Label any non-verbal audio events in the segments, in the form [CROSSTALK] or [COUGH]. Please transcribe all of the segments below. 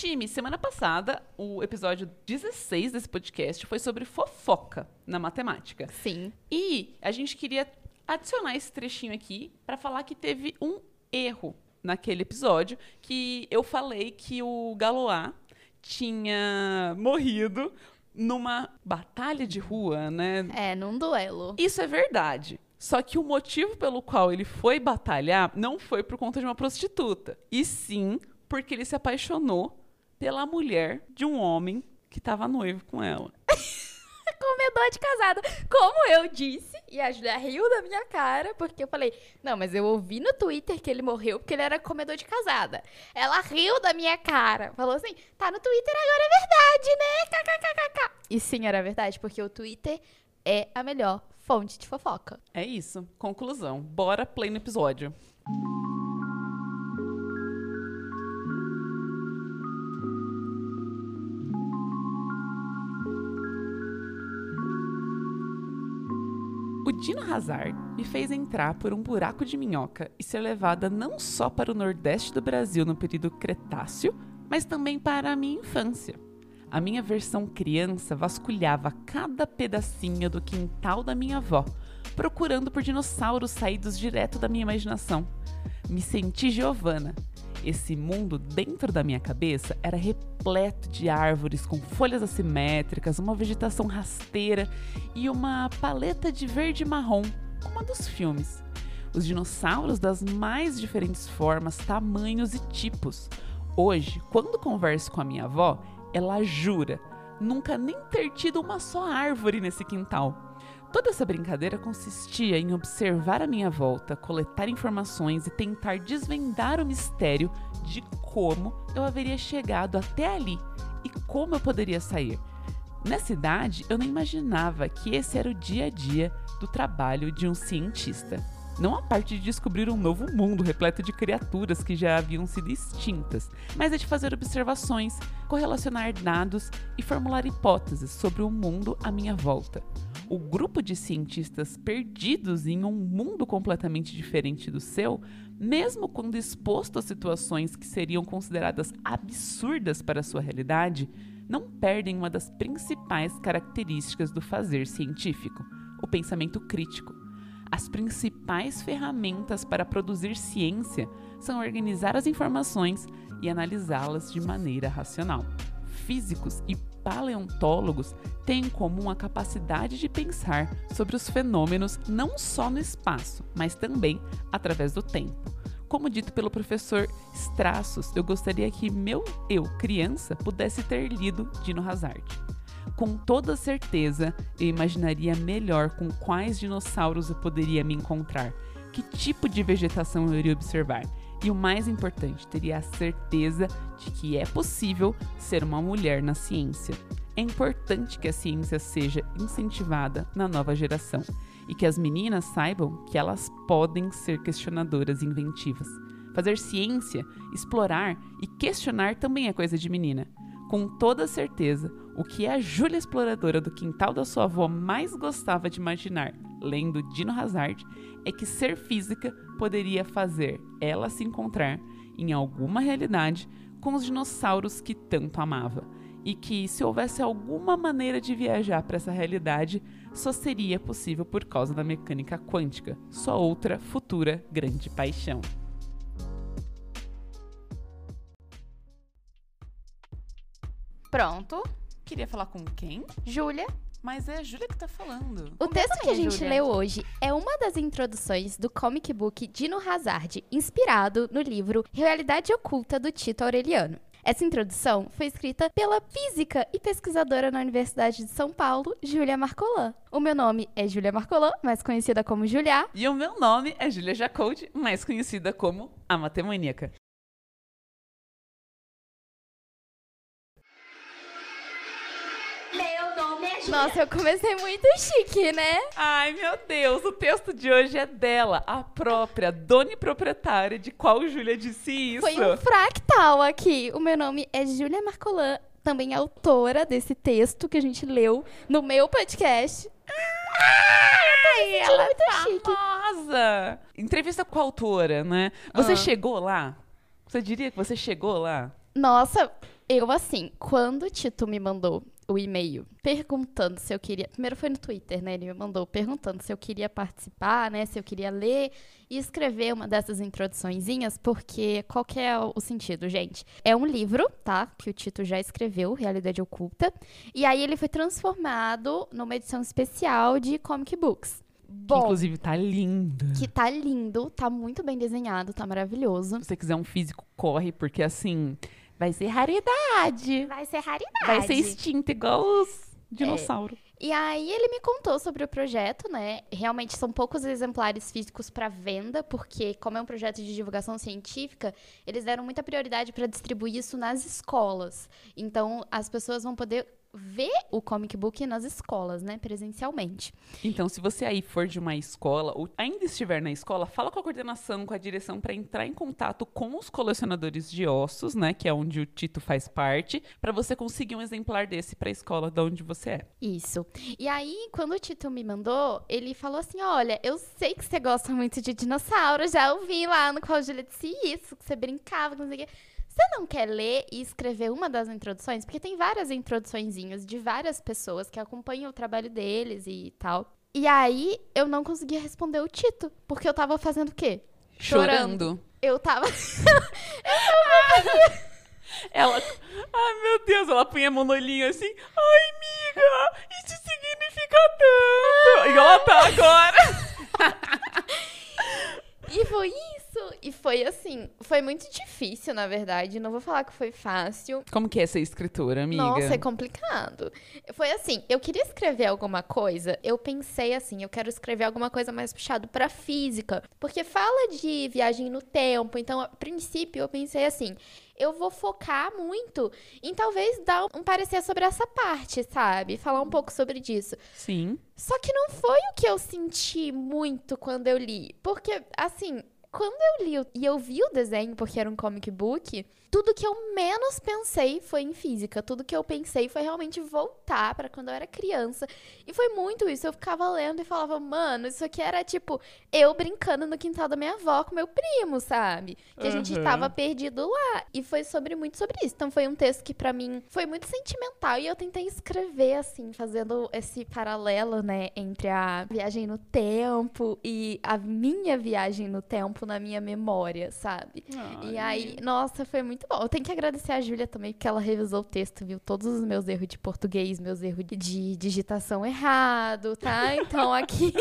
Time, semana passada, o episódio 16 desse podcast foi sobre fofoca na matemática. Sim. E a gente queria adicionar esse trechinho aqui para falar que teve um erro naquele episódio, que eu falei que o Galois tinha morrido numa batalha de rua, né? É, num duelo. Isso é verdade. Só que o motivo pelo qual ele foi batalhar não foi por conta de uma prostituta, e sim porque ele se apaixonou pela mulher de um homem que estava noivo com ela. [LAUGHS] Comedor de casado. Como eu disse, e a Julia riu da minha cara, porque eu falei, não, mas eu ouvi no Twitter que ele morreu porque ele era comedor de casada. Ela riu da minha cara. Falou assim, tá no Twitter agora é verdade, né? KKKKK. E sim, era verdade, porque o Twitter é a melhor fonte de fofoca. É isso. Conclusão. Bora play no episódio. O Dino Hazard me fez entrar por um buraco de minhoca e ser levada não só para o nordeste do Brasil no período Cretáceo, mas também para a minha infância. A minha versão criança vasculhava cada pedacinho do quintal da minha avó, procurando por dinossauros saídos direto da minha imaginação. Me senti Giovana. Esse mundo dentro da minha cabeça era repleto de árvores com folhas assimétricas, uma vegetação rasteira e uma paleta de verde marrom, como a dos filmes. Os dinossauros das mais diferentes formas, tamanhos e tipos. Hoje, quando converso com a minha avó, ela jura nunca nem ter tido uma só árvore nesse quintal. Toda essa brincadeira consistia em observar a minha volta, coletar informações e tentar desvendar o mistério de como eu haveria chegado até ali e como eu poderia sair. Nessa idade, eu nem imaginava que esse era o dia a dia do trabalho de um cientista. Não a parte de descobrir um novo mundo repleto de criaturas que já haviam sido extintas, mas a de fazer observações, correlacionar dados e formular hipóteses sobre o mundo à minha volta. O grupo de cientistas perdidos em um mundo completamente diferente do seu, mesmo quando exposto a situações que seriam consideradas absurdas para sua realidade, não perdem uma das principais características do fazer científico: o pensamento crítico. As principais ferramentas para produzir ciência são organizar as informações e analisá-las de maneira racional. Físicos e paleontólogos têm em comum a capacidade de pensar sobre os fenômenos não só no espaço, mas também através do tempo. Como dito pelo professor Straços, eu gostaria que meu eu, criança, pudesse ter lido Dino Hazard. Com toda certeza, eu imaginaria melhor com quais dinossauros eu poderia me encontrar, que tipo de vegetação eu iria observar. E o mais importante, teria a certeza de que é possível ser uma mulher na ciência. É importante que a ciência seja incentivada na nova geração e que as meninas saibam que elas podem ser questionadoras inventivas. Fazer ciência, explorar e questionar também é coisa de menina. Com toda certeza, o que a Júlia exploradora do quintal da sua avó mais gostava de imaginar, lendo Dino Hazard, é que ser física poderia fazer ela se encontrar em alguma realidade com os dinossauros que tanto amava. E que, se houvesse alguma maneira de viajar para essa realidade, só seria possível por causa da mecânica quântica, sua outra futura grande paixão. Pronto. Queria falar com quem? Júlia. Mas é a Júlia que tá falando. O texto que a gente Júlia. leu hoje é uma das introduções do comic book Dino Hazard, inspirado no livro Realidade Oculta do Tito Aureliano. Essa introdução foi escrita pela física e pesquisadora na Universidade de São Paulo, Júlia Marcolan. O meu nome é Júlia Marcolan, mais conhecida como Julia. E o meu nome é Júlia Jacold, mais conhecida como a Matemaníaca. Júlia. Nossa, eu comecei muito chique, né? Ai, meu Deus, o texto de hoje é dela, a própria dona e proprietária de qual Júlia disse isso. Foi um fractal aqui. O meu nome é Júlia Marcolan, também autora desse texto que a gente leu no meu podcast. Ai, ela é muito chique. famosa. Entrevista com a autora, né? Você Ah. chegou lá? Você diria que você chegou lá? Nossa, eu assim, quando o Tito me mandou o e-mail perguntando se eu queria. Primeiro foi no Twitter, né? Ele me mandou perguntando se eu queria participar, né? Se eu queria ler e escrever uma dessas introduçõezinhas, porque qual que é o sentido, gente? É um livro, tá? Que o Tito já escreveu, Realidade Oculta. E aí ele foi transformado numa edição especial de comic books. Que, inclusive tá lindo. Que tá lindo, tá muito bem desenhado, tá maravilhoso. Se você quiser um físico, corre, porque assim, vai ser raridade. Vai ser raridade. Vai ser extinto, igual os dinossauros. É. E aí ele me contou sobre o projeto, né? Realmente são poucos exemplares físicos para venda, porque como é um projeto de divulgação científica, eles deram muita prioridade para distribuir isso nas escolas. Então as pessoas vão poder ver o comic book nas escolas, né, presencialmente. Então, se você aí for de uma escola ou ainda estiver na escola, fala com a coordenação, com a direção para entrar em contato com os colecionadores de ossos, né, que é onde o Tito faz parte, para você conseguir um exemplar desse para a escola de onde você é. Isso. E aí, quando o Tito me mandou, ele falou assim: "Olha, eu sei que você gosta muito de dinossauro, já ouvi lá no qual Julia disse isso, que você brincava, que não sei o quê. Você não quer ler e escrever uma das introduções? Porque tem várias introduçõezinhas de várias pessoas que acompanham o trabalho deles e tal. E aí eu não conseguia responder o Tito, porque eu tava fazendo o quê? Chorando. Chorando. Eu tava. [LAUGHS] [LAUGHS] ela. Ai, meu Deus, ela punha a mão no olhinho assim. Ai, amiga, isso significa tanto. Igual ela tá agora. [LAUGHS] e foi isso e foi assim, foi muito difícil, na verdade. Não vou falar que foi fácil. Como que é ser escritora, amiga? Nossa, é complicado. Foi assim, eu queria escrever alguma coisa, eu pensei assim, eu quero escrever alguma coisa mais puxado para física, porque fala de viagem no tempo, então a princípio eu pensei assim, eu vou focar muito em talvez dar um parecer sobre essa parte, sabe? Falar um pouco sobre disso. Sim. Só que não foi o que eu senti muito quando eu li, porque assim, quando eu li e eu vi o desenho, porque era um comic book, tudo que eu menos pensei foi em física. Tudo que eu pensei foi realmente voltar para quando eu era criança. E foi muito isso. Eu ficava lendo e falava, mano, isso aqui era tipo eu brincando no quintal da minha avó com meu primo, sabe? Que a gente tava perdido lá. E foi sobre muito sobre isso. Então foi um texto que para mim foi muito sentimental e eu tentei escrever assim, fazendo esse paralelo, né, entre a viagem no tempo e a minha viagem no tempo na minha memória, sabe? Ai. E aí, nossa, foi muito bom. Eu tenho que agradecer a Júlia também, porque ela revisou o texto, viu todos os meus erros de português, meus erros de digitação errado, tá? Então aqui.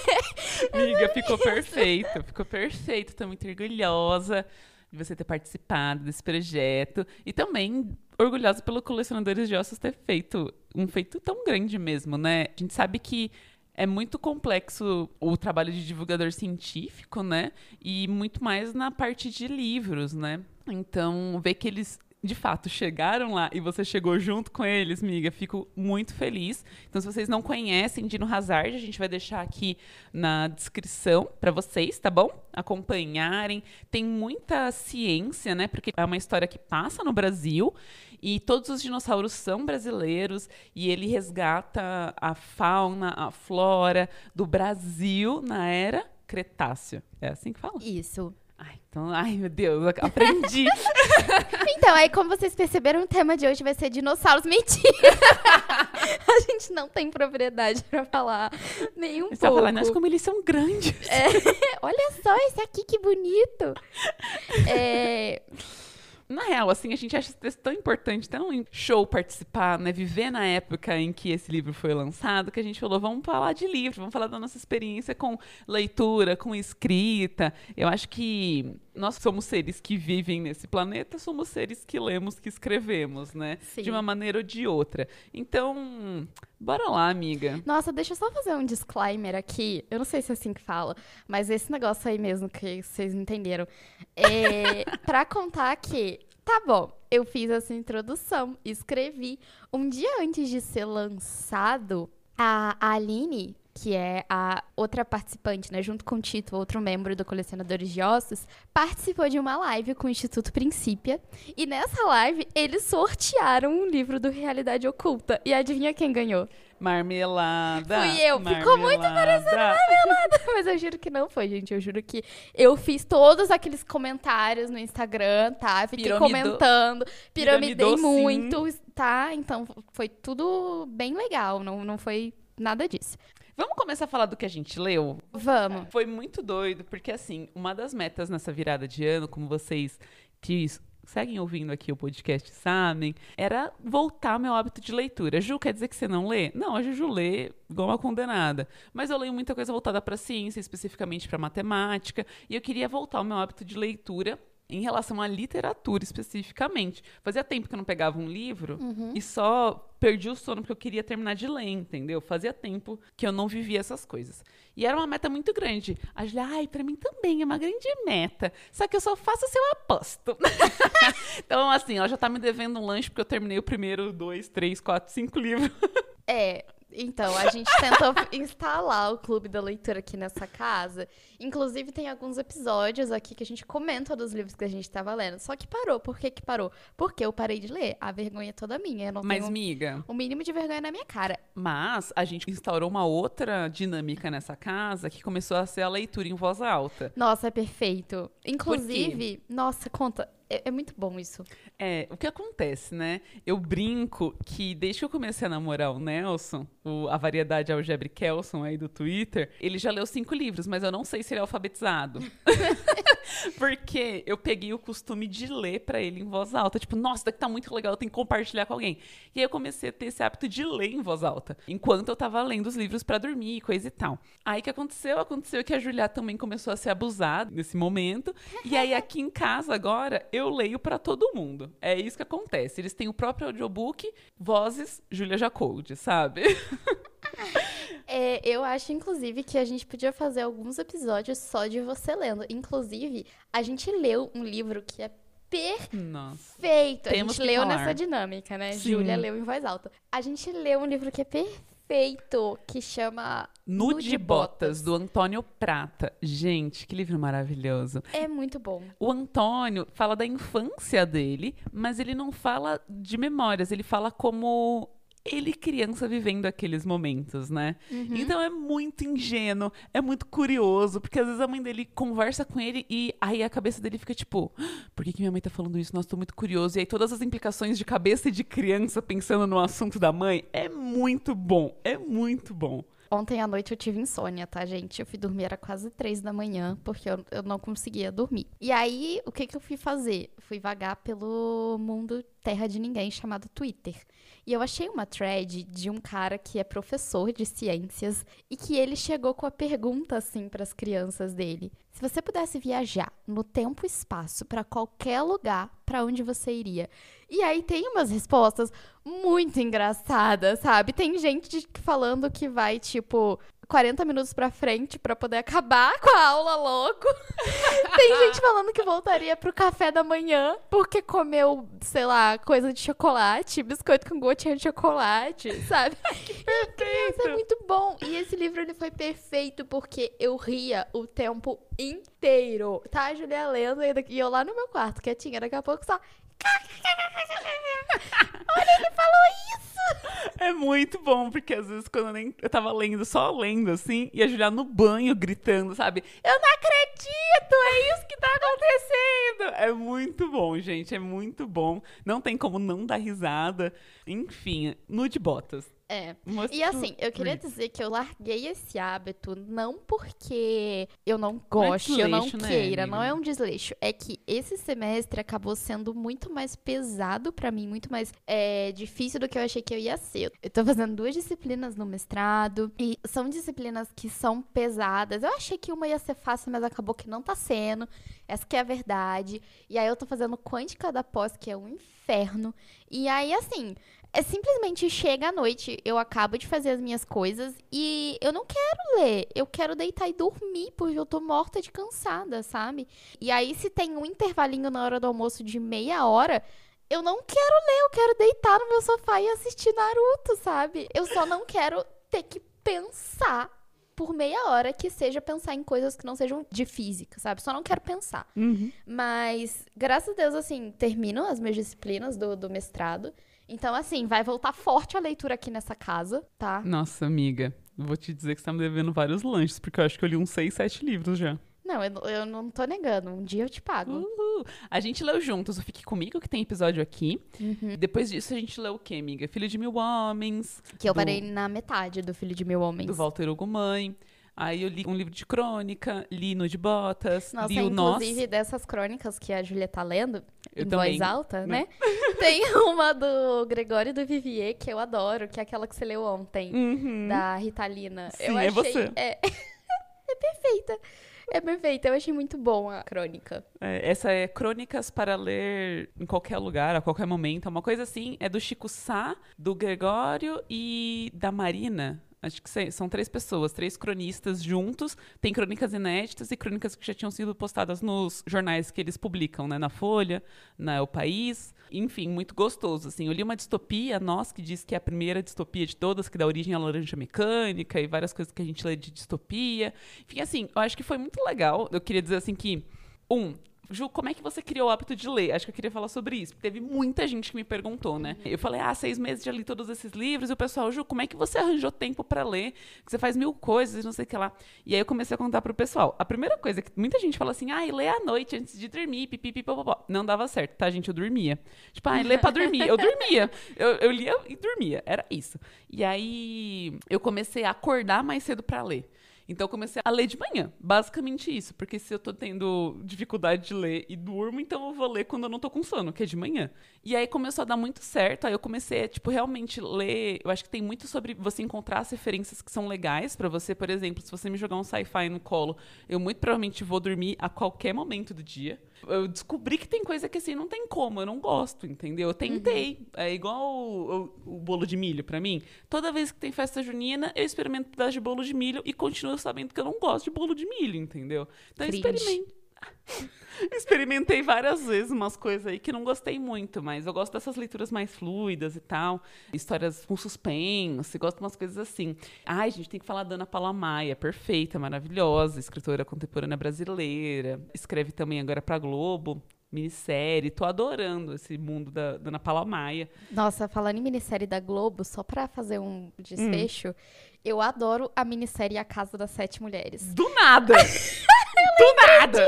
[LAUGHS] Amiga, ficou perfeito. Ficou perfeito. Tô muito orgulhosa de você ter participado desse projeto. E também orgulhosa pelo Colecionadores de Ossos ter feito um feito tão grande mesmo, né? A gente sabe que é muito complexo o trabalho de divulgador científico, né? E muito mais na parte de livros, né? Então, ver que eles de fato chegaram lá e você chegou junto com eles, miga, fico muito feliz. Então, se vocês não conhecem Dino Hazard, a gente vai deixar aqui na descrição para vocês, tá bom? Acompanharem. Tem muita ciência, né? Porque é uma história que passa no Brasil e todos os dinossauros são brasileiros e ele resgata a fauna, a flora do Brasil na era Cretáceo. É assim que fala? Isso. Ai, então, ai meu Deus, aprendi. [LAUGHS] então, aí como vocês perceberam, o tema de hoje vai ser dinossauros. Mentira! [LAUGHS] a gente não tem propriedade pra falar nenhum Você pouco. Falar, mas como eles são grandes. É, [LAUGHS] olha só esse aqui, que bonito. É... Na real, assim, a gente acha esse texto tão importante, tão show participar, né? Viver na época em que esse livro foi lançado, que a gente falou, vamos falar de livro, vamos falar da nossa experiência com leitura, com escrita. Eu acho que nós somos seres que vivem nesse planeta, somos seres que lemos, que escrevemos, né? Sim. De uma maneira ou de outra. Então, bora lá, amiga. Nossa, deixa eu só fazer um disclaimer aqui. Eu não sei se é assim que fala, mas esse negócio aí mesmo que vocês entenderam. É [LAUGHS] pra contar que, tá bom, eu fiz essa introdução, escrevi. Um dia antes de ser lançado, a Aline que é a outra participante, né, junto com o Tito, outro membro do Colecionadores de Ossos, participou de uma live com o Instituto Princípia. E nessa live, eles sortearam um livro do Realidade Oculta. E adivinha quem ganhou? Marmelada. Fui eu. Ficou muito parecendo marmelada. [LAUGHS] Mas eu juro que não foi, gente. Eu juro que eu fiz todos aqueles comentários no Instagram, tá? Fiquei comentando. Piramidei piramidou, sim. muito, tá? Então foi tudo bem legal. Não, não foi nada disso. Vamos começar a falar do que a gente leu? Vamos. Foi muito doido, porque assim, uma das metas nessa virada de ano, como vocês que seguem ouvindo aqui o podcast sabem, era voltar meu hábito de leitura. Ju, quer dizer que você não lê? Não, a Juju lê igual uma condenada. Mas eu leio muita coisa voltada para ciência, especificamente para matemática, e eu queria voltar ao meu hábito de leitura em relação à literatura especificamente. Fazia tempo que eu não pegava um livro e só perdi o sono porque eu queria terminar de ler, entendeu? Fazia tempo que eu não vivia essas coisas. E era uma meta muito grande. A Julia, ai, pra mim também é uma grande meta. Só que eu só faço se eu aposto. [LAUGHS] então, assim, ela já tá me devendo um lanche porque eu terminei o primeiro dois, três, quatro, cinco livros. É, então, a gente tentou [LAUGHS] instalar o clube da leitura aqui nessa casa. Inclusive, tem alguns episódios aqui que a gente comenta dos livros que a gente tava lendo. Só que parou. Por que que parou? Porque eu parei de ler. A vergonha é toda minha. Eu não Mas, tenho miga, o mínimo de vergonha na minha cara. mas a gente instaurou uma outra dinâmica nessa casa que começou a ser a leitura em voz alta. Nossa, é perfeito. Inclusive, nossa, conta. É, é muito bom isso. É, o que acontece, né? Eu brinco que desde que eu comecei a namorar o Nelson, o- a variedade Algebre Kelson aí do Twitter, ele já leu cinco livros, mas eu não sei se ele é alfabetizado. [LAUGHS] Porque eu peguei o costume de ler pra ele em voz alta. Tipo, nossa, daqui tá muito legal, eu tenho que compartilhar com alguém. E aí eu comecei a ter esse hábito de ler em voz alta, enquanto eu tava lendo os livros pra dormir e coisa e tal. Aí o que aconteceu? Aconteceu que a Julia também começou a ser abusada nesse momento. E aí aqui em casa agora eu leio pra todo mundo. É isso que acontece. Eles têm o próprio audiobook, vozes Julia Jacold, sabe? [LAUGHS] É, eu acho, inclusive, que a gente podia fazer alguns episódios só de você lendo. Inclusive, a gente leu um livro que é Nossa. perfeito. Temos a gente leu falar. nessa dinâmica, né? Sim. Júlia leu em voz alta. A gente leu um livro que é perfeito, que chama Nude de Botas, do Antônio Prata. Gente, que livro maravilhoso. É muito bom. O Antônio fala da infância dele, mas ele não fala de memórias, ele fala como ele criança vivendo aqueles momentos, né? Então é muito ingênuo, é muito curioso, porque às vezes a mãe dele conversa com ele e aí a cabeça dele fica tipo, "Ah, por que, que minha mãe tá falando isso? Nossa, tô muito curioso. E aí todas as implicações de cabeça e de criança pensando no assunto da mãe é muito bom, é muito bom. Ontem à noite eu tive insônia, tá, gente? Eu fui dormir, era quase três da manhã, porque eu, eu não conseguia dormir. E aí, o que que eu fui fazer? Fui vagar pelo mundo terra de ninguém, chamado Twitter. E eu achei uma thread de um cara que é professor de ciências e que ele chegou com a pergunta assim para as crianças dele: se você pudesse viajar no tempo e espaço para qualquer lugar, para onde você iria? E aí tem umas respostas muito engraçadas, sabe? Tem gente falando que vai tipo 40 minutos pra frente pra poder acabar com a aula logo. [LAUGHS] Tem gente falando que voltaria pro café da manhã porque comeu, sei lá, coisa de chocolate, biscoito com gotinha de chocolate, sabe? Isso [LAUGHS] é muito bom. E esse livro ele foi perfeito porque eu ria o tempo inteiro. Tá, Julia lendo e eu lá no meu quarto, quietinha, daqui a pouco só. [LAUGHS] Olha, ele falou isso! [LAUGHS] É muito bom, porque às vezes quando eu, nem, eu tava lendo, só lendo assim, e a Julia no banho gritando, sabe? Eu não acredito, é isso que tá acontecendo! É muito bom, gente, é muito bom. Não tem como não dar risada. Enfim, nude botas. É. Must E assim, eu queria dizer que eu larguei esse hábito não porque eu não goste, eu não né, queira, amiga? não é um desleixo. É que esse semestre acabou sendo muito mais pesado pra mim, muito mais é, difícil do que eu achei que eu ia ser. Eu tô fazendo duas disciplinas no mestrado e são disciplinas que são pesadas. Eu achei que uma ia ser fácil, mas acabou que não tá sendo. Essa que é a verdade. E aí eu tô fazendo quântica da pós, que é um inferno. E aí, assim, é simplesmente chega à noite, eu acabo de fazer as minhas coisas e eu não quero ler. Eu quero deitar e dormir, porque eu tô morta de cansada, sabe? E aí, se tem um intervalinho na hora do almoço de meia hora. Eu não quero ler, eu quero deitar no meu sofá e assistir Naruto, sabe? Eu só não quero ter que pensar por meia hora que seja pensar em coisas que não sejam de física, sabe? Só não quero pensar. Uhum. Mas, graças a Deus, assim, termino as minhas disciplinas do, do mestrado. Então, assim, vai voltar forte a leitura aqui nessa casa, tá? Nossa, amiga, vou te dizer que você tá me devendo vários lanches, porque eu acho que eu li uns seis, sete livros já. Não, eu, eu não tô negando. Um dia eu te pago. Uhul. A gente leu juntos o Fique Comigo, que tem episódio aqui. Uhum. Depois disso, a gente leu o quê, amiga? Filho de Mil Homens, Que eu do- parei na metade do Filho de Mil Homens. do Walter Hugo Mãe. Aí eu li um livro de crônica, li no de Botas, Nossa, li o Nós. inclusive dessas crônicas que a Júlia tá lendo, Eu em também. voz alta, né? [LAUGHS] Tem uma do Gregório do Vivier que eu adoro, que é aquela que você leu ontem, Uhum. da Ritalina. Sim, eu é achei, você. É, [LAUGHS] é perfeita. É perfeita. Eu achei muito bom a crônica. É, essa é Crônicas para ler em qualquer lugar, a qualquer momento. É uma coisa assim, é do Chico Sá, do Gregório e da Marina. Acho que são três pessoas, três cronistas juntos. Tem crônicas inéditas e crônicas que já tinham sido postadas nos jornais que eles publicam, né? Na Folha, na O País. Enfim, muito gostoso, assim. Eu li uma distopia, Nós, que diz que é a primeira distopia de todas, que dá origem à Laranja Mecânica e várias coisas que a gente lê de distopia. Enfim, assim, eu acho que foi muito legal. Eu queria dizer, assim, que... Um, Ju, como é que você criou o hábito de ler? Acho que eu queria falar sobre isso. Teve muita gente que me perguntou, né? Eu falei, ah, seis meses já li todos esses livros. E o pessoal, Ju, como é que você arranjou tempo pra ler? Você faz mil coisas, não sei o que lá. E aí eu comecei a contar pro pessoal. A primeira coisa que muita gente fala assim, ah, lê à noite antes de dormir, pipi, popopó. Não dava certo, tá, gente? Eu dormia. Tipo, ah, lê pra dormir. Eu dormia. Eu, eu lia e dormia. Era isso. E aí eu comecei a acordar mais cedo pra ler. Então eu comecei a ler de manhã, basicamente isso, porque se eu tô tendo dificuldade de ler e durmo, então eu vou ler quando eu não tô com sono, que é de manhã. E aí começou a dar muito certo, aí eu comecei a, tipo, realmente ler, eu acho que tem muito sobre você encontrar as referências que são legais pra você, por exemplo, se você me jogar um sci-fi no colo, eu muito provavelmente vou dormir a qualquer momento do dia. Eu descobri que tem coisa que assim não tem como, eu não gosto, entendeu? Eu tentei. É igual o, o- o bolo de milho pra mim. Toda vez que tem festa junina, eu experimento um pedaço de bolo de milho e continuo sabendo que eu não gosto de bolo de milho, entendeu? Então eu Cringe. Experimentei várias vezes umas coisas aí que não gostei muito, mas eu gosto dessas leituras mais fluidas e tal. Histórias com suspense, gosto de umas coisas assim. Ai, gente, tem que falar da Ana Paula Maia, perfeita, maravilhosa, escritora contemporânea brasileira. Escreve também agora pra Globo, minissérie. Tô adorando esse mundo da, da Ana Paula Maia. Nossa, falando em minissérie da Globo, só pra fazer um desfecho, eu adoro a minissérie A Casa das Sete Mulheres. Do nada! [LAUGHS] Do nada!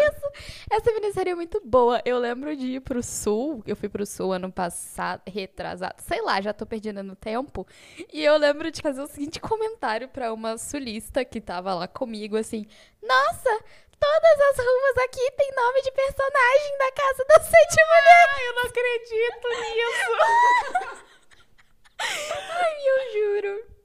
Essa minissérie é muito boa. Eu lembro de ir pro sul. Eu fui pro sul ano passado, retrasado. Sei lá, já tô perdendo no tempo. E eu lembro de fazer o seguinte comentário pra uma sulista que tava lá comigo, assim. Nossa, todas as ruas aqui tem nome de personagem da Casa das Sete Mulheres. Eu não acredito nisso! [LAUGHS] Ai, eu juro.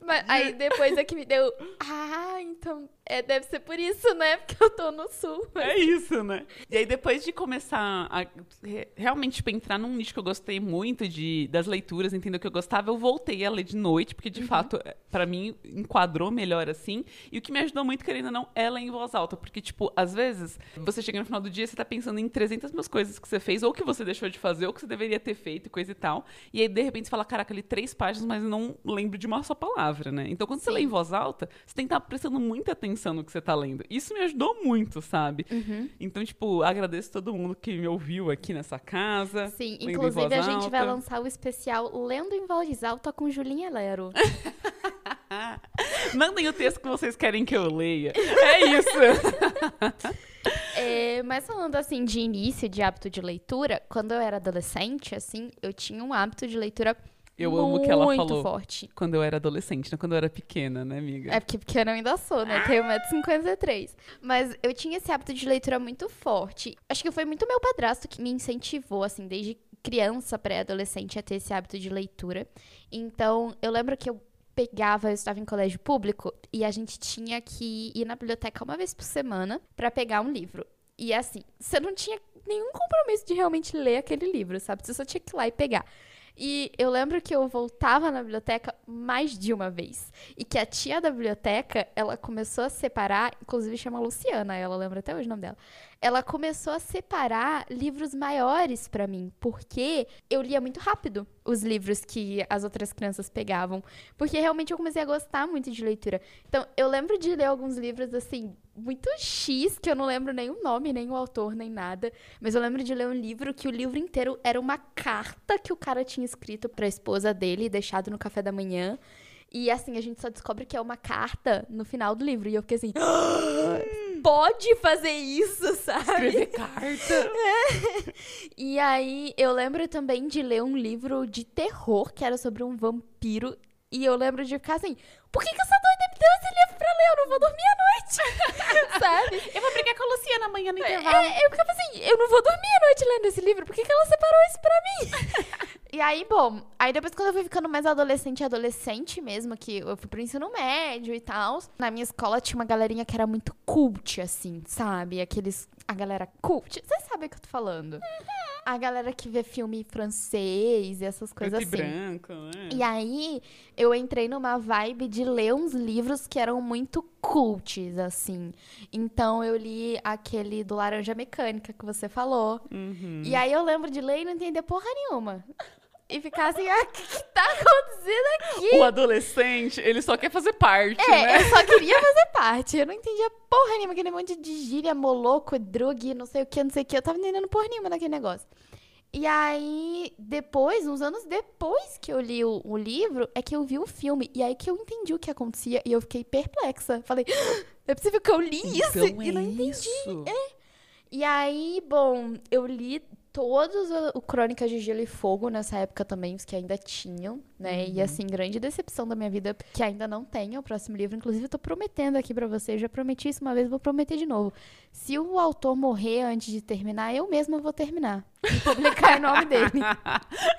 Mas aí [LAUGHS] depois é que me deu. Ah, então. É, deve ser por isso, né? Porque eu tô no sul. É isso, né? E aí, depois de começar a re- realmente tipo, entrar num nicho que eu gostei muito de, das leituras, entender o que eu gostava, eu voltei a ler de noite, porque de fato, é, pra mim, enquadrou melhor assim. E o que me ajudou muito, querendo ou não, é ler em voz alta. Porque, tipo, às vezes, você chega no final do dia, você tá pensando em 300 mil coisas que você fez, ou que você deixou de fazer, ou que você deveria ter feito, e coisa e tal. E aí, de repente, você fala, caraca, li três páginas, mas não lembro de uma só palavra, né? Então, quando você Sim. lê em voz alta, você tem que estar prestando muita atenção no que você tá lendo. Isso me ajudou muito, sabe? Uhum. Então, tipo, agradeço todo mundo que me ouviu aqui nessa casa. Sim, inclusive a gente vai alta. lançar o especial Lendo em Voz Alta com Julinha Lero. [LAUGHS] Mandem o texto que vocês querem que eu leia. É isso. [LAUGHS] É, mas falando assim de início de hábito de leitura, quando eu era adolescente, assim, eu tinha um hábito de leitura Eu muito amo o que ela falou. forte. Quando eu era adolescente, não quando eu era pequena, né, amiga? É porque pequena eu ainda sou, né? Tenho 1,53m. Mas eu tinha esse hábito de leitura muito forte. Acho que foi muito meu padrasto que me incentivou, assim, desde criança, pré-adolescente, a ter esse hábito de leitura. Então, eu lembro que eu pegava, eu estava em colégio público, e a gente tinha que ir na biblioteca uma vez por semana pra pegar um livro. E assim, você não tinha nenhum compromisso de realmente ler aquele livro, sabe? Você só tinha que ir lá e pegar. E eu lembro que eu voltava na biblioteca mais de uma vez. E que a tia da biblioteca, ela começou a separar, inclusive chama Luciana, ela lembra até hoje o nome dela. Ela começou a separar livros maiores para mim, porque eu lia muito rápido os livros que as outras crianças pegavam, porque realmente eu comecei a gostar muito de leitura. Então, eu lembro de ler alguns livros assim muito X, que eu não lembro nem o nome, nem o autor, nem nada. Mas eu lembro de ler um livro que o livro inteiro era uma carta que o cara tinha escrito pra esposa dele deixado no café da manhã. E assim, a gente só descobre que é uma carta no final do livro. E eu fiquei assim. [GASPS] Pode fazer isso, sabe? Escrever [LAUGHS] carta. E aí, eu lembro também de ler um livro de terror que era sobre um vampiro. E eu lembro de ficar assim: por que, que essa doida me deu esse livro pra ler? Eu não vou dormir à noite. [LAUGHS] sabe? Eu vou brigar com a Luciana amanhã no intervalo. É, eu ficava assim: eu não vou dormir à noite lendo esse livro. Por que, que ela separou isso pra mim? [LAUGHS] e aí, bom, aí depois quando eu fui ficando mais adolescente, adolescente mesmo, que eu fui pro ensino médio e tal, na minha escola tinha uma galerinha que era muito cult, assim, sabe? Aqueles. A galera cult. Vocês sabem o que eu tô falando? A galera que vê filme francês e essas coisas Preto e assim. branco, né? E aí, eu entrei numa vibe de ler uns livros que eram muito cults, assim. Então, eu li aquele do Laranja Mecânica que você falou. Uhum. E aí, eu lembro de ler e não entender porra nenhuma. E ficar assim, ah, o que, que tá acontecendo aqui? O adolescente, ele só quer fazer parte, É, né? eu só [LAUGHS] queria fazer parte. Eu não entendia porra nenhuma, aquele monte de gíria, moloco, drug, não sei o que, não sei o que. Eu tava entendendo porra nenhuma daquele negócio. E aí, depois, uns anos depois que eu li o, o livro, é que eu vi o filme. E aí que eu entendi o que acontecia e eu fiquei perplexa. Falei, "Ah, é possível que eu li isso Então e é não entendi. isso. E aí, bom, eu li todos o, o Crônicas de Gelo e Fogo nessa época também, os que ainda tinham, né? Uhum. E assim, grande decepção da minha vida, que ainda não tem o próximo livro. Inclusive, eu tô prometendo aqui pra você, eu já prometi isso uma vez, vou prometer de novo. Se o autor morrer antes de terminar, eu mesma vou terminar. E publicar o nome dele. [LAUGHS]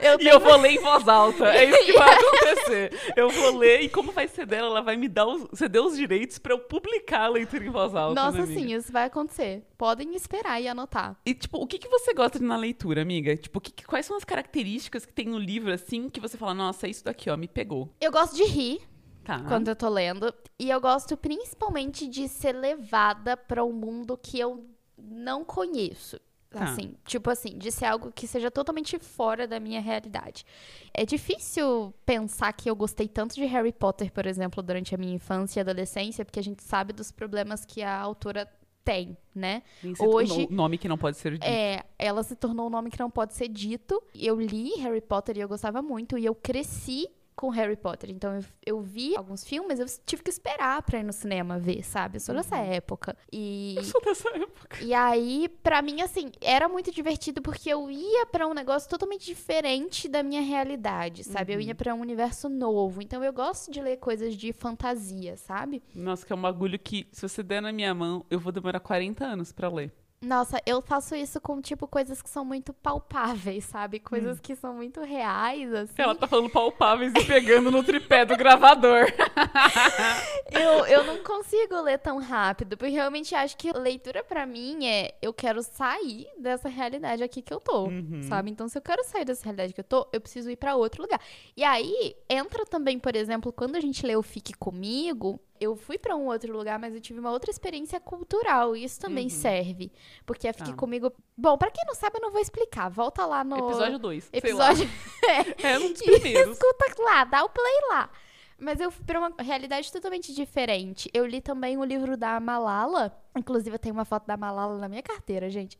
eu E eu vou ler em voz alta. É isso que vai [LAUGHS] acontecer. Eu vou ler e como vai ser dela, ela vai me dar os, ceder os direitos pra eu publicar a leitura em voz alta. Nossa, né, amiga? sim, isso vai acontecer. Podem esperar e anotar. E, tipo, o que, que você gosta de na leitura, amiga? Tipo, que- quais são as características que tem no livro, assim, que você fala, nossa, isso daqui, ó, me pegou. Eu gosto de rir. Tá. quando eu tô lendo. E eu gosto principalmente de ser levada pra um mundo que eu não conheço. Tá. Assim, tipo assim, de ser algo que seja totalmente fora da minha realidade. É difícil pensar que eu gostei tanto de Harry Potter, por exemplo, durante a minha infância e adolescência, porque a gente sabe dos problemas que a autora tem, né? Nem o hoje- no- nome que não pode ser dito. É, ela se tornou um nome que não pode ser dito. Eu li Harry Potter e eu gostava muito. E eu cresci com Harry Potter. Então eu, eu vi alguns filmes, eu tive que esperar pra ir no cinema ver, sabe? Eu sou dessa época. E. Eu sou dessa época. E aí, pra mim, assim, era muito divertido porque eu ia pra um negócio totalmente diferente da minha realidade, sabe? Eu ia pra um universo novo. Então eu gosto de ler coisas de fantasia, sabe? Nossa, que é um bagulho que, se você der na minha mão, eu vou demorar 40 anos pra ler. Nossa, eu faço isso com, tipo, coisas que são muito palpáveis, sabe? Coisas que são muito reais, assim. Ela tá falando palpáveis e pegando no tripé do gravador. [LAUGHS] Eu, eu não consigo ler tão rápido, porque realmente acho que leitura pra mim é eu quero sair dessa realidade aqui que eu tô, Uhum. sabe? Então, se eu quero sair dessa realidade que eu tô, eu preciso ir pra outro lugar. E aí entra também, por exemplo, quando a gente lê o Fique Comigo, eu fui pra um outro lugar, mas eu tive uma outra experiência cultural, e isso também Uhum. serve, porque a Fique Tá. Comigo, bom, pra quem não sabe, eu não vou explicar. Volta lá no Episódio 2. episódio [LAUGHS] É um dos primeiros. [LAUGHS] escuta lá, dá o play lá. Mas eu fui pra uma realidade totalmente diferente. Eu li também o livro da Malala. Inclusive, eu tenho uma foto da Malala na minha carteira, gente.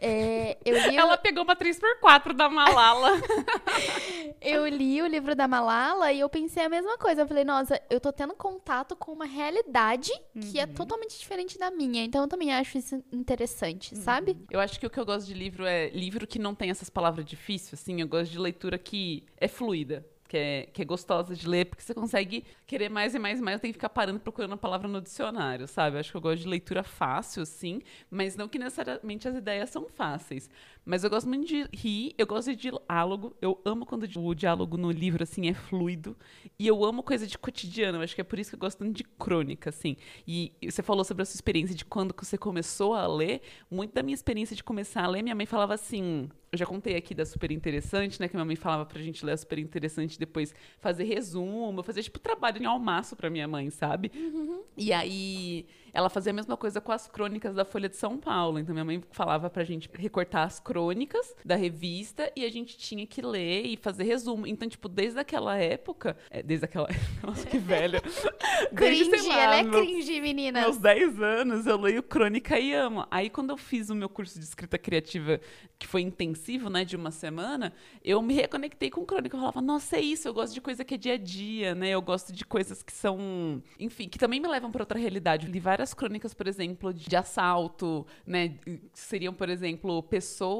É, li, o- Ela pegou uma 3x4 da Malala. [LAUGHS] eu li o livro da Malala e eu pensei a mesma coisa. Eu falei, nossa, eu tô tendo contato com uma realidade que é Uhum. totalmente diferente da minha. Então, eu também acho isso interessante, sabe? Eu acho que o que eu gosto de livro é livro que não tem essas palavras difíceis, assim. Eu gosto de leitura que é fluida. Que é, que é gostosa de ler, porque você consegue querer mais e mais e mais, tem que ficar parando procurando a palavra no dicionário, sabe? Eu acho que eu gosto de leitura fácil, assim, mas não que necessariamente as ideias são fáceis. Mas eu gosto muito de rir, eu gosto de diálogo, eu amo quando o diálogo no livro, assim, é fluido, e eu amo coisa de cotidiano, eu acho que é por isso que eu gosto tanto de crônica, assim. E você falou sobre a sua experiência de quando você começou a ler, muito da minha experiência de começar a ler, minha mãe falava assim, Eu já contei aqui da Super Interessante, né? Que minha mãe falava pra gente ler a Super Interessante depois fazer resumo, fazer tipo trabalho em almaço pra minha mãe, sabe? Uhum. E aí ela fazia a mesma coisa com as crônicas da Folha de São Paulo. Então minha mãe falava pra gente recortar as crônicas da revista e a gente tinha que ler e fazer resumo. Então, tipo, desde aquela época. É, desde aquela. [LAUGHS] Nossa, que velha. [LAUGHS] Desde, sei Cringe, lá, ela é meus- cringe, meninas. meus 10 anos, eu leio Crônica e amo. Aí, quando eu fiz o meu curso de escrita criativa, que foi intensivo, né, de uma semana, eu me reconectei com Crônica. Eu falava, nossa, é isso, eu gosto de coisa que é dia a dia, né? Eu gosto de coisas que são, enfim, que também me levam para outra realidade. Eu li várias crônicas, por exemplo, de assalto, né? que Seriam, por exemplo, pessoas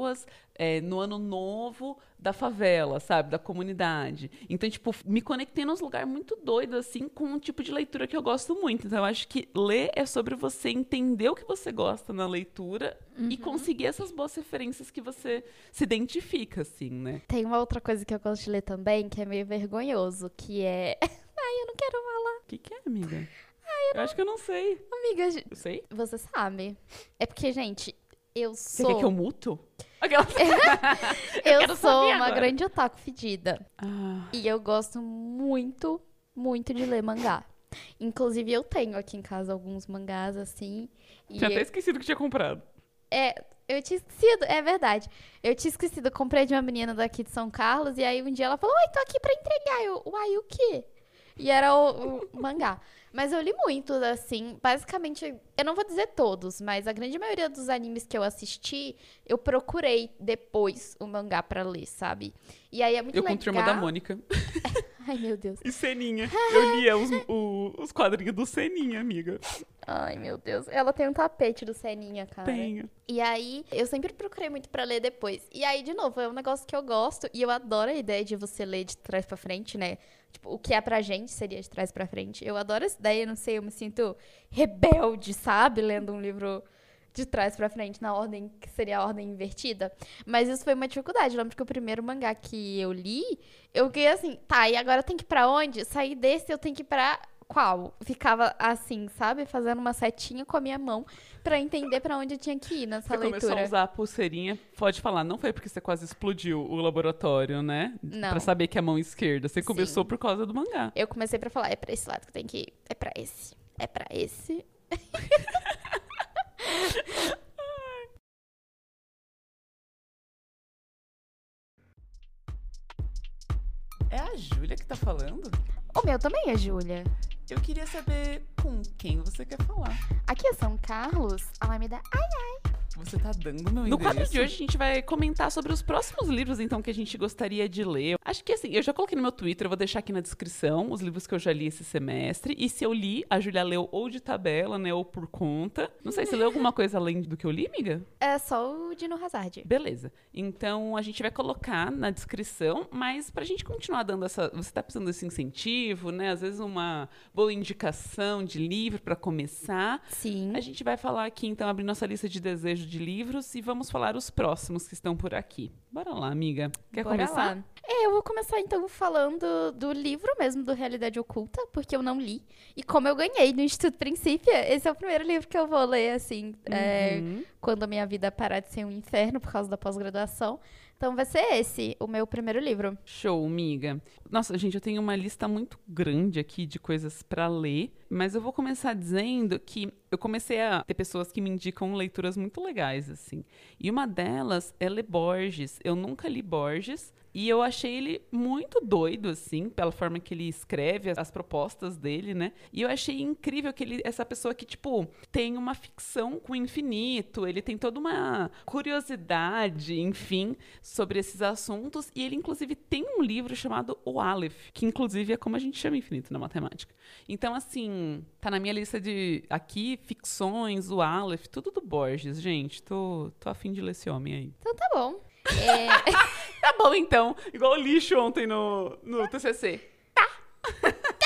é, no ano novo da favela, sabe? Da comunidade. Então, tipo, me conectei nos lugares muito doidos, assim, com um tipo de leitura que eu gosto muito. Então, eu acho que ler é sobre você entender o que você gosta na leitura e conseguir essas boas referências que você se identifica, assim, né? Tem uma outra coisa que eu gosto de ler também, que é meio vergonhoso, que é. [LAUGHS] Ai, eu não quero falar. O que, que é, amiga? eu acho que eu não sei. Amiga, Eu sei? você sabe. É porque, gente, eu Você sou. quer que eu muto? Aquela... [LAUGHS] eu quero sou uma agora. grande otaku fedida. Ah, E eu gosto muito, muito de ler mangá. Inclusive, eu tenho aqui em casa alguns mangás assim. Tinha até eu- esquecido que tinha comprado. É, eu tinha esquecido, é verdade. Eu tinha esquecido, eu comprei de uma menina daqui de São Carlos, e aí um dia ela falou, oi, tô aqui pra entregar. Eu, uai, o quê? E era o, o mangá. Mas eu li muito, assim, basicamente, eu não vou dizer todos, mas a grande maioria dos animes que eu assisti, eu procurei depois o mangá pra ler, sabe? E aí é muito Eu com legal. a turma da Mônica. [LAUGHS] Ai, meu Deus. E Seninha. Eu lia os, o- os quadrinhos do Seninha, amiga. Ai, meu Deus. Ela tem um tapete do Seninha, cara. Tenho. E aí, eu sempre procurei muito pra ler depois. E aí, de novo, é um negócio que eu gosto e eu adoro a ideia de você ler de trás pra frente, né? Tipo, o que é pra gente seria de trás pra frente. Eu adoro essa ideia, não sei, eu me sinto rebelde, sabe? Lendo um livro de trás pra frente na ordem que seria a ordem invertida. Mas isso foi uma dificuldade. Eu lembro que o primeiro mangá que eu li, eu fiquei assim, tá, e agora tem que ir pra onde? Sair desse, eu tenho que ir pra qual? Ficava assim, sabe? Fazendo uma setinha com a minha mão pra entender pra onde eu tinha que ir nessa Você começou leitura. a usar a pulseirinha, pode falar, não foi porque você quase explodiu o laboratório, né? Não. Pra saber que é a mão esquerda. Você começou Sim. por causa do mangá. Eu comecei pra falar, é pra esse lado que tem que ir. É pra esse. É pra esse. [LAUGHS] É a Júlia que tá falando? O meu também é Júlia. Eu queria saber com quem você quer falar. Aqui é São Carlos. Me dá. Ai, Você tá dando meu No quadro de hoje a gente vai comentar sobre os próximos livros, então, que a gente gostaria de ler. Acho que assim, eu já coloquei no meu Twitter, eu vou deixar aqui na descrição os livros que eu já li esse semestre. E se eu li, a Júlia leu ou de tabela, né, ou por conta. Não sei, você leu alguma coisa além do que eu li, amiga? é só o Dino Hazard. Beleza. Então a gente vai colocar na descrição, mas pra gente continuar dando essa. Você tá precisando desse incentivo, né? Às vezes uma boa indicação de livro pra começar. Sim. A gente vai falar aqui, então, abrir nossa lista de desejo de livros e vamos falar os próximos que estão por aqui. Bora lá, amiga. Quer Bora começar? lá. É, eu vou começar então falando do livro mesmo, do Realidade Oculta, porque eu não li. E como eu ganhei no Instituto Princípia, esse é o primeiro livro que eu vou ler, assim, é, Uhum. quando a minha vida parar de ser um inferno por causa da pós-graduação. Então vai ser esse, o meu primeiro livro. Show, amiga. Nossa, gente, eu tenho uma lista muito grande aqui de coisas pra ler, mas eu vou começar dizendo que eu comecei a ter pessoas que me indicam leituras muito legais, assim. E uma delas é ler Borges. Eu nunca li Borges. E eu achei ele muito doido, assim, pela forma que ele escreve, as, as propostas dele, né? E eu achei incrível que ele, essa pessoa que, tipo, tem uma ficção com o infinito, ele tem toda uma curiosidade, enfim, sobre esses assuntos. E ele, inclusive, tem um livro chamado O Aleph, que, inclusive, é como a gente chama infinito na matemática. Então, assim, tá na minha lista de aqui, ficções, o Aleph, tudo do Borges, gente. Tô, tô afim de ler esse homem aí. Então tá bom. É, [LAUGHS] [LAUGHS] Tá bom, então. Igual o lixo ontem no, no TCC. [LAUGHS]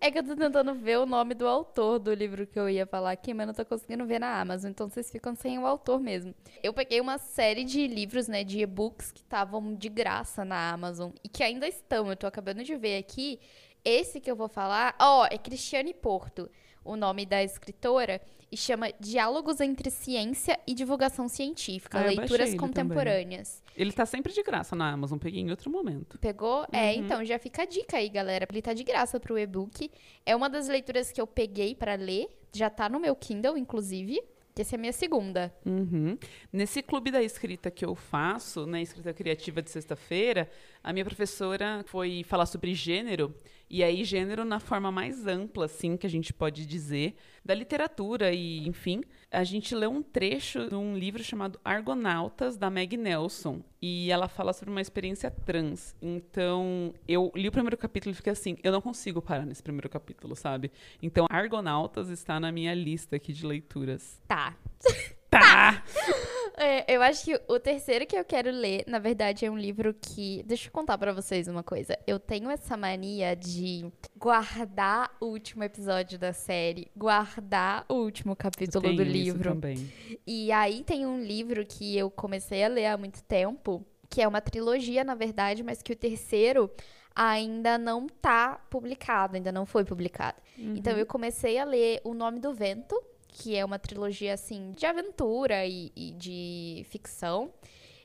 é que eu tô tentando ver o nome do autor do livro que eu ia falar aqui, mas não tô conseguindo ver na Amazon, então vocês ficam sem o autor mesmo. Eu peguei uma série de livros, né, de e-books que estavam de graça na Amazon e que ainda estão. Eu tô acabando de ver aqui. Esse que eu vou falar, ó, é Cristiane Porto. o nome da escritora e chama Diálogos entre Ciência e Divulgação Científica, Ah, Leituras baixei ele Contemporâneas. Ele tá sempre de graça na Amazon, peguei em outro momento. Pegou? É, Uhum. então já fica a dica aí, galera. Ele tá de graça pro e-book. É uma das leituras que eu peguei pra ler. Já tá no meu Kindle, inclusive. Essa é a minha segunda. Uhum. Nesse clube da escrita que eu faço, na escrita criativa de sexta-feira, a minha professora foi falar sobre gênero, e aí gênero na forma mais ampla, assim, que a gente pode dizer, da literatura e, enfim. A gente leu um trecho de um livro chamado Argonautas, da Meg Nelson, e ela fala sobre uma experiência trans. Então, eu li o primeiro capítulo e fiquei assim, eu não consigo parar nesse primeiro capítulo, sabe? Então, Argonautas está na minha lista aqui de leituras. Tá. [LAUGHS] Tá! [LAUGHS] É, eu acho que o terceiro que eu quero ler, na verdade, é um livro que. Deixa eu contar pra vocês uma coisa. Eu tenho essa mania de guardar o último episódio da série, guardar o último capítulo do livro. também. E aí tem um livro que eu comecei a ler há muito tempo, que é uma trilogia, na verdade, mas que o terceiro ainda não tá publicado, ainda não foi publicado. Então eu comecei a ler O Nome do Vento, que é uma trilogia assim de aventura e, e de ficção.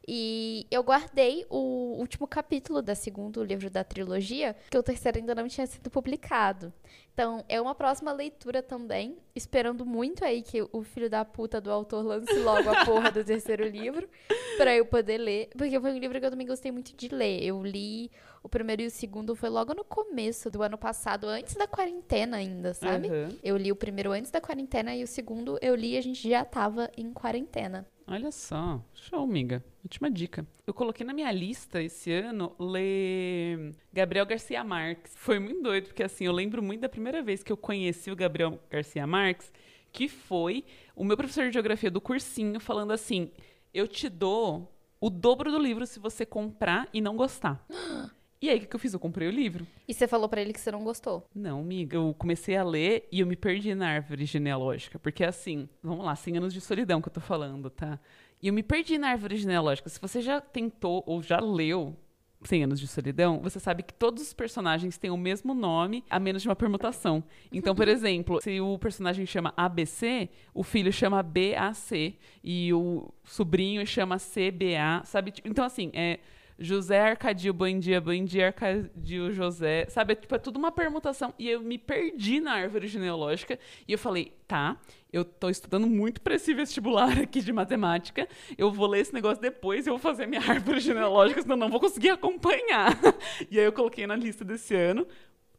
E eu guardei o último capítulo da segundo livro da trilogia, que o terceiro ainda não tinha sido publicado. Então, é uma próxima leitura também, esperando muito aí que o filho da puta do autor lance logo a porra do terceiro livro, pra eu poder ler, porque foi um livro que eu também gostei muito de ler. Eu li o primeiro e o segundo foi logo no começo do ano passado, antes da quarentena ainda, sabe? Aham. Eu li o primeiro antes da quarentena e o segundo eu li e a gente já tava em quarentena. Olha só, show, amiga. Última dica. Eu coloquei na minha lista esse ano ler Gabriel Garcia Marques. Foi muito doido, porque assim, eu lembro muito da primeira vez que eu conheci o Gabriel Garcia Marques, que foi o meu professor de geografia do cursinho falando assim: eu te dou o dobro do livro se você comprar e não gostar. [GASPS] [GASPS] E aí, o que que eu fiz? Eu comprei o livro. E você falou pra ele que você não gostou. Não, amiga, eu comecei a ler e eu me perdi na árvore genealógica. Porque assim, vamos lá, 100 anos de solidão que eu tô falando, tá? E eu me perdi na árvore genealógica. Se você já tentou ou já leu 100 anos de solidão, você sabe que todos os personagens têm o mesmo nome, a menos de uma permutação. Então, por [LAUGHS] exemplo, se o personagem chama ABC, o filho chama BAC e o sobrinho chama CBA, sabe? Então, assim, é José Arcadio Buendia, Buendia Arcadio José, sabe? É, tipo, é tudo uma permutação. E eu me perdi na árvore genealógica e eu falei, tá, eu tô estudando muito pra esse vestibular aqui de matemática, eu vou ler esse negócio depois e eu vou fazer minha árvore genealógica, senão não vou conseguir acompanhar. [LAUGHS] E aí eu coloquei na lista desse ano,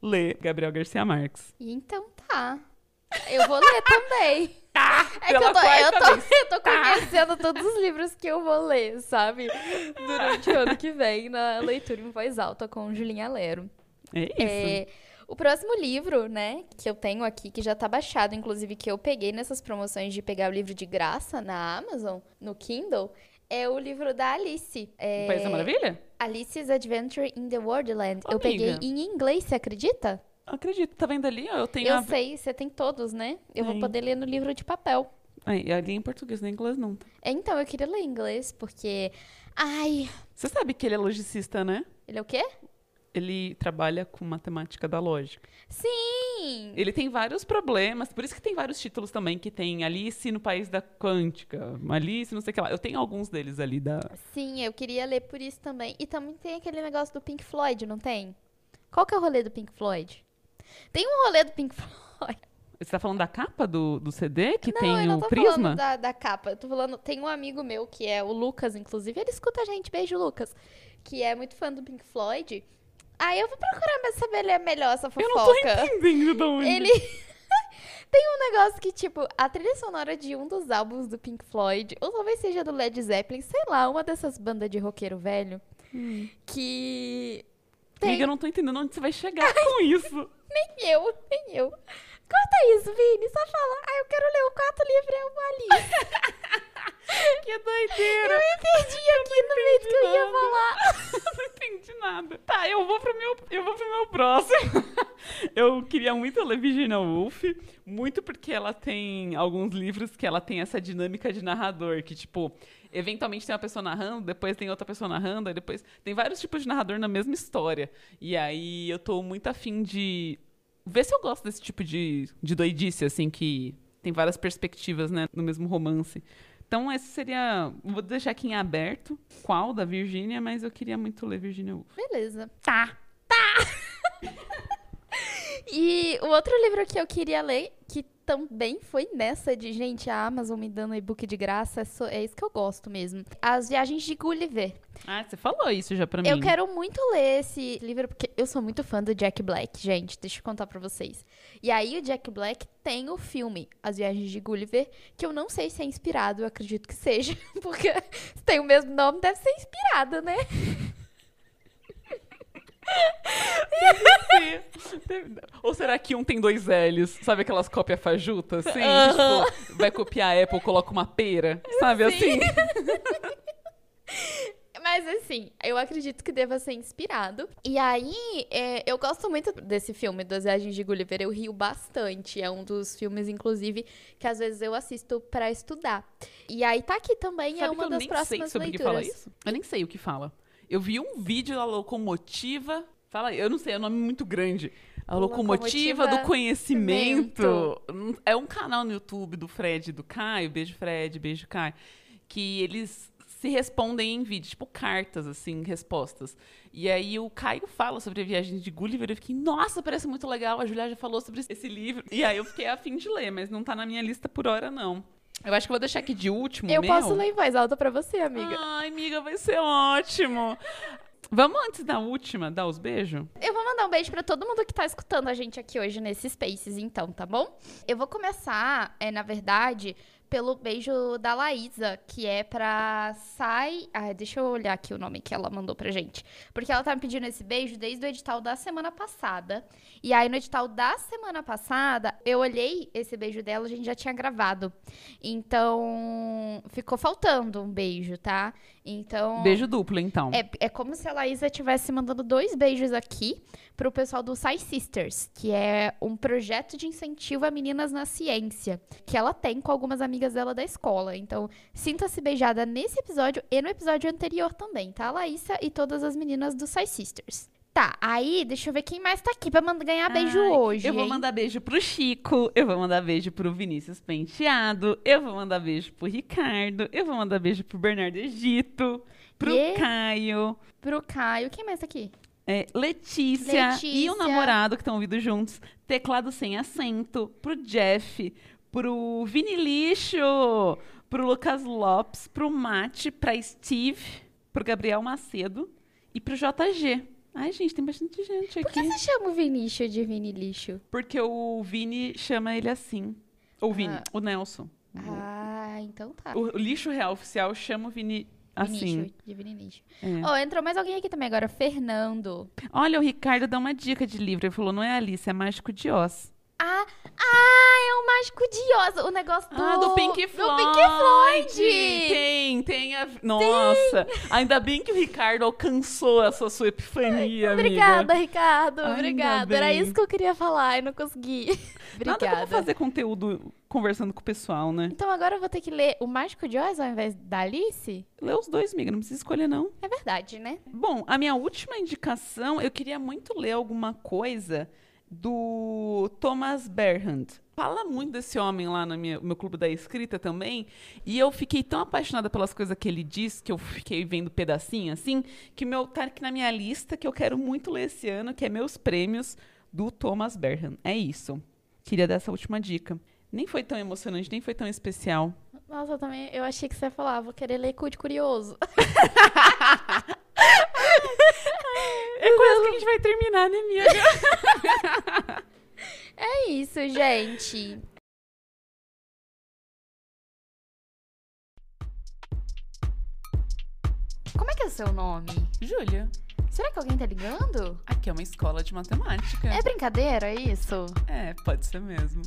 ler Gabriel Garcia Marques. Então tá. Eu vou ler também. [LAUGHS] É que eu tô, eu, tô, [LAUGHS] eu tô conhecendo todos os livros que eu vou ler, sabe? Durante o ano que vem, na leitura em voz alta com Julinha Lero. É isso. É, o próximo livro, né, que eu tenho aqui, que já tá baixado, inclusive que eu peguei nessas promoções de pegar o livro de graça na Amazon, no Kindle, é o livro da Alice. É, O País da Maravilha? Alice's Adventure in the Wonderland. Eu peguei em inglês, você acredita? Acredito, tá vendo ali? ó, Eu tenho Eu a... sei, você tem todos, né? Eu vou poder ler no livro de papel. Ai, ali é em português, nem em inglês não. tá? É, Então, eu queria ler em inglês, porque. Ai, Você sabe que ele é logicista, né? ele é o quê? Ele trabalha com matemática da lógica. Sim! Ele tem vários problemas, por isso que tem vários títulos também, que tem Alice no País da Quântica, Alice não sei o que lá. Eu tenho alguns deles ali da... Sim, eu queria ler por isso também. E também tem aquele negócio do Pink Floyd, não tem? Qual que é o rolê do Pink Floyd? Tem um rolê do Pink Floyd. Você tá falando da capa do, do CD, que não, tem eu não o tô prisma? falando da, da capa. Eu tô falando. Tem um amigo meu que é o Lucas, inclusive. Ele escuta a gente. Beijo, Lucas. Que é muito fã do Pink Floyd. Aí eu vou procurar saber ler melhor essa fofoca. Eu não tô entendendo de onde. Ele. [LAUGHS] Tem um negócio que, tipo, a trilha sonora de um dos álbuns do Pink Floyd, ou talvez seja do Led Zeppelin, sei lá, uma dessas bandas de roqueiro velho, que. Tem. Amiga, eu não tô entendendo onde você vai chegar [LAUGHS] com isso. Nem eu, nem eu. Corta isso, Vini, só fala. Ah, eu quero ler o quarto livro, é uma Alice. [LAUGHS] que doideira! Eu perdi aqui no meio do que eu ia falar. [LAUGHS] não entendi nada. Tá, eu vou pro meu, eu vou pro meu próximo. Eu queria muito ler Virginia Woolf, muito porque ela tem alguns livros que ela tem essa dinâmica de narrador, que tipo, eventualmente tem uma pessoa narrando, depois tem outra pessoa narrando, aí depois tem vários tipos de narrador na mesma história. E aí eu tô muito afim de ver se eu gosto desse tipo de, de doidice, assim, que tem várias perspectivas, né, no mesmo romance. Então, esse seria. Vou deixar aqui em aberto qual da Virgínia, mas eu queria muito ler Virginia Woolf. Beleza. Tá. [LAUGHS] [LAUGHS] E o outro livro que eu queria ler, que também foi nessa de, gente, a Amazon me dando e-book de graça, é, só- é isso que eu gosto mesmo. As Viagens de Gulliver. Ah, você falou isso já pra mim. Eu quero muito ler esse livro, porque eu sou muito fã do Jack Black, gente. Deixa eu contar pra vocês. E aí, o Jack Black tem o filme As Viagens de Gulliver, que eu não sei se é inspirado, eu acredito que seja, [LAUGHS] porque se tem o mesmo nome, deve ser inspirado, né? Ou será que um tem dois L's? Sabe aquelas cópias fajutas, assim? Tipo, vai copiar a Apple, coloca uma pera. Sabe assim? [LAUGHS] Mas assim, eu acredito que deva ser inspirado. E aí, é, eu gosto muito desse filme, das Viagens de Gulliver. Eu rio bastante. É um dos filmes, inclusive, que às vezes eu assisto pra estudar. E aí tá aqui também, é Sabe que uma eu das nem sei próximas sobre o que fala leituras. isso? Eu nem sei o que fala. Eu vi um vídeo da locomotiva. Fala aí, eu não sei, é um nome muito grande. A locomotiva, Locomotiva do conhecimento. É um canal no YouTube do Fred e do Caio, beijo Fred, beijo Caio, que eles se respondem em vídeo, tipo cartas, assim, respostas. E aí o Caio fala sobre a viagem de Gulliver, eu fiquei, nossa, parece muito legal, a Julia já falou sobre esse livro. E aí eu fiquei afim de ler, mas não tá na minha lista por hora, não. Eu acho que vou deixar aqui de último, Eu meu. posso ler em voz alta pra você, amiga. Ai, amiga, vai ser ótimo. Vamos antes da última, dar os beijos? Eu vou mandar um beijo pra todo mundo que tá escutando a gente aqui hoje nesse Spaces, então, tá bom? Eu vou começar, é, na verdade, pelo beijo da Laísa, que é pra Sai. Ah, deixa eu olhar aqui o nome que ela mandou pra gente. Porque ela tá me pedindo esse beijo desde o edital da semana passada. E aí, no edital da semana passada, eu olhei esse beijo dela, a gente já tinha gravado. Então, ficou faltando um beijo, tá? Então. Beijo duplo, então. É, é como se a Laísa estivesse mandando dois beijos aqui pro pessoal do Sci Sisters, que é um projeto de incentivo a meninas na ciência, que ela tem com algumas amigas dela da escola. Então, sinta-se beijada nesse episódio e no episódio anterior também, tá, Laísa e todas as meninas do Sci Sisters. Tá, aí, deixa eu ver quem mais tá aqui pra mand- ganhar beijo Ai, hoje. Eu vou hein? mandar beijo pro Chico, eu vou mandar beijo pro Vinícius Penteado, eu vou mandar beijo pro Ricardo, eu vou mandar beijo pro Bernardo Egito, pro Yeah. Caio, Pro Caio. Quem mais tá aqui? é, Letícia, e Letícia. o namorado que estão ouvindo juntos, teclado sem acento, pro Jeff, pro Vini Lixo, pro Lucas Lopes, pro Mate, pra Steve, pro Gabriel Macedo e pro JG. Ai, gente, tem bastante gente Por aqui. que você chama o Vinícius de Vini Lixo? Porque o Vini chama ele assim. Ou Vini, Ah. o Nelson. Ah, então tá. O, o lixo real oficial chama o Vini assim. Vinícius, de Vini Lixo. É. Ó, entrou mais alguém aqui também agora, Fernando. Olha, o Ricardo dá uma dica de livro. Ele falou: não é Alice, é Mágico de Oz. Ah, ah, é o Mágico de Oz, o negócio do... Ah, do Pink Floyd. Do Pink Floyd. Tem. A... Nossa, ainda bem que o Ricardo alcançou essa sua epifania, Obrigada, amiga. Ricardo, obrigada. Era isso que eu queria falar e não consegui. [LAUGHS] Nada obrigada. como fazer conteúdo conversando com o pessoal, né? Então agora eu vou ter que ler o Mágico de Oz ao invés da Alice? Lê os dois, amiga, não precisa escolher, não. É verdade, né? Bom, a minha última indicação, eu queria muito ler alguma coisa do Thomas Berhand. Fala muito desse homem lá no minha- meu clube da escrita também. E eu fiquei tão apaixonada pelas coisas que ele diz, que eu fiquei vendo pedacinho assim, que meu tá aqui na minha lista, que eu quero muito ler esse ano, que é meus prêmios do Thomas Berhand. É isso. Queria dar essa última dica. Nem foi tão emocionante, nem foi tão especial. Nossa, eu também, eu achei que você ia falar, vou querer ler Cu de Curioso. [LAUGHS] É quase que a gente vai terminar, né, amiga? [LAUGHS] É isso, gente. Como é que é o seu nome? Júlia, Será que alguém tá ligando? aqui é uma escola de matemática. É brincadeira, é isso? É, pode ser mesmo.